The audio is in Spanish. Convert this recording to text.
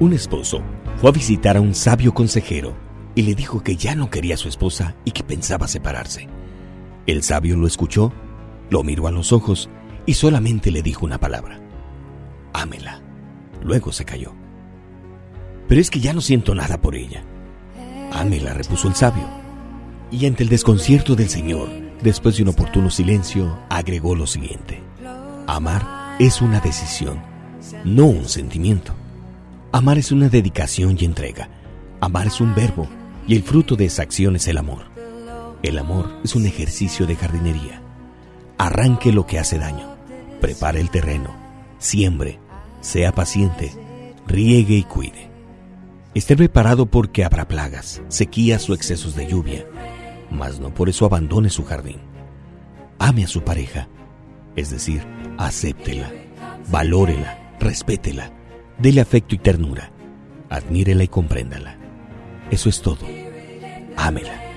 Un esposo fue a visitar a un sabio consejero y le dijo que ya no quería a su esposa y que pensaba separarse. El sabio lo escuchó, lo miró a los ojos y solamente le dijo una palabra. Ámela. Luego se cayó. Pero es que ya no siento nada por ella. Ámela, repuso el sabio. Y ante el desconcierto del Señor, después de un oportuno silencio, agregó lo siguiente. Amar es una decisión, no un sentimiento. Amar es una dedicación y entrega. Amar es un verbo y el fruto de esa acción es el amor. El amor es un ejercicio de jardinería. Arranque lo que hace daño. Prepare el terreno. Siembre. Sea paciente. Riegue y cuide. Esté preparado porque habrá plagas, sequías o excesos de lluvia, mas no por eso abandone su jardín. Ame a su pareja, es decir, acéptela, valórela, respétela Dele afecto y ternura. Admírela y compréndala. Eso es todo. Ámela.